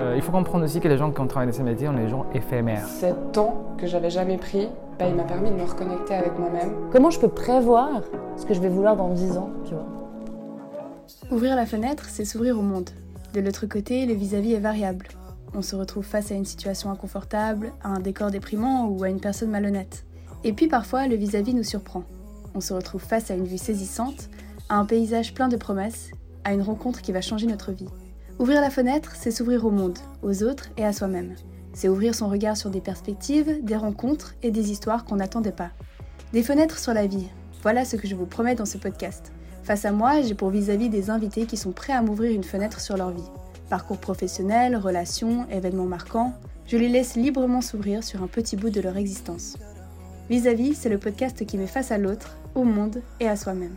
Euh, il faut comprendre aussi que les gens qui ont travaillé dans ces métiers, on est des gens éphémères. Cet temps que j'avais jamais pris, bah, il m'a permis de me reconnecter avec moi-même. Comment je peux prévoir ce que je vais vouloir dans 10 ans, tu vois? Ouvrir la fenêtre, c'est s'ouvrir au monde. De l'autre côté, le vis-à-vis est variable. On se retrouve face à une situation inconfortable, à un décor déprimant ou à une personne malhonnête. Et puis parfois, le vis-à-vis nous surprend. On se retrouve face à une vue saisissante, à un paysage plein de promesses, à une rencontre qui va changer notre vie. Ouvrir la fenêtre, c'est s'ouvrir au monde, aux autres et à soi-même. C'est ouvrir son regard sur des perspectives, des rencontres et des histoires qu'on n'attendait pas. Des fenêtres sur la vie, voilà ce que je vous promets dans ce podcast. Face à moi, j'ai pour vis-à-vis des invités qui sont prêts à m'ouvrir une fenêtre sur leur vie. Parcours professionnel, relations, événements marquants, je les laisse librement s'ouvrir sur un petit bout de leur existence. Vis-à-vis, c'est le podcast qui met face à l'autre, au monde et à soi-même.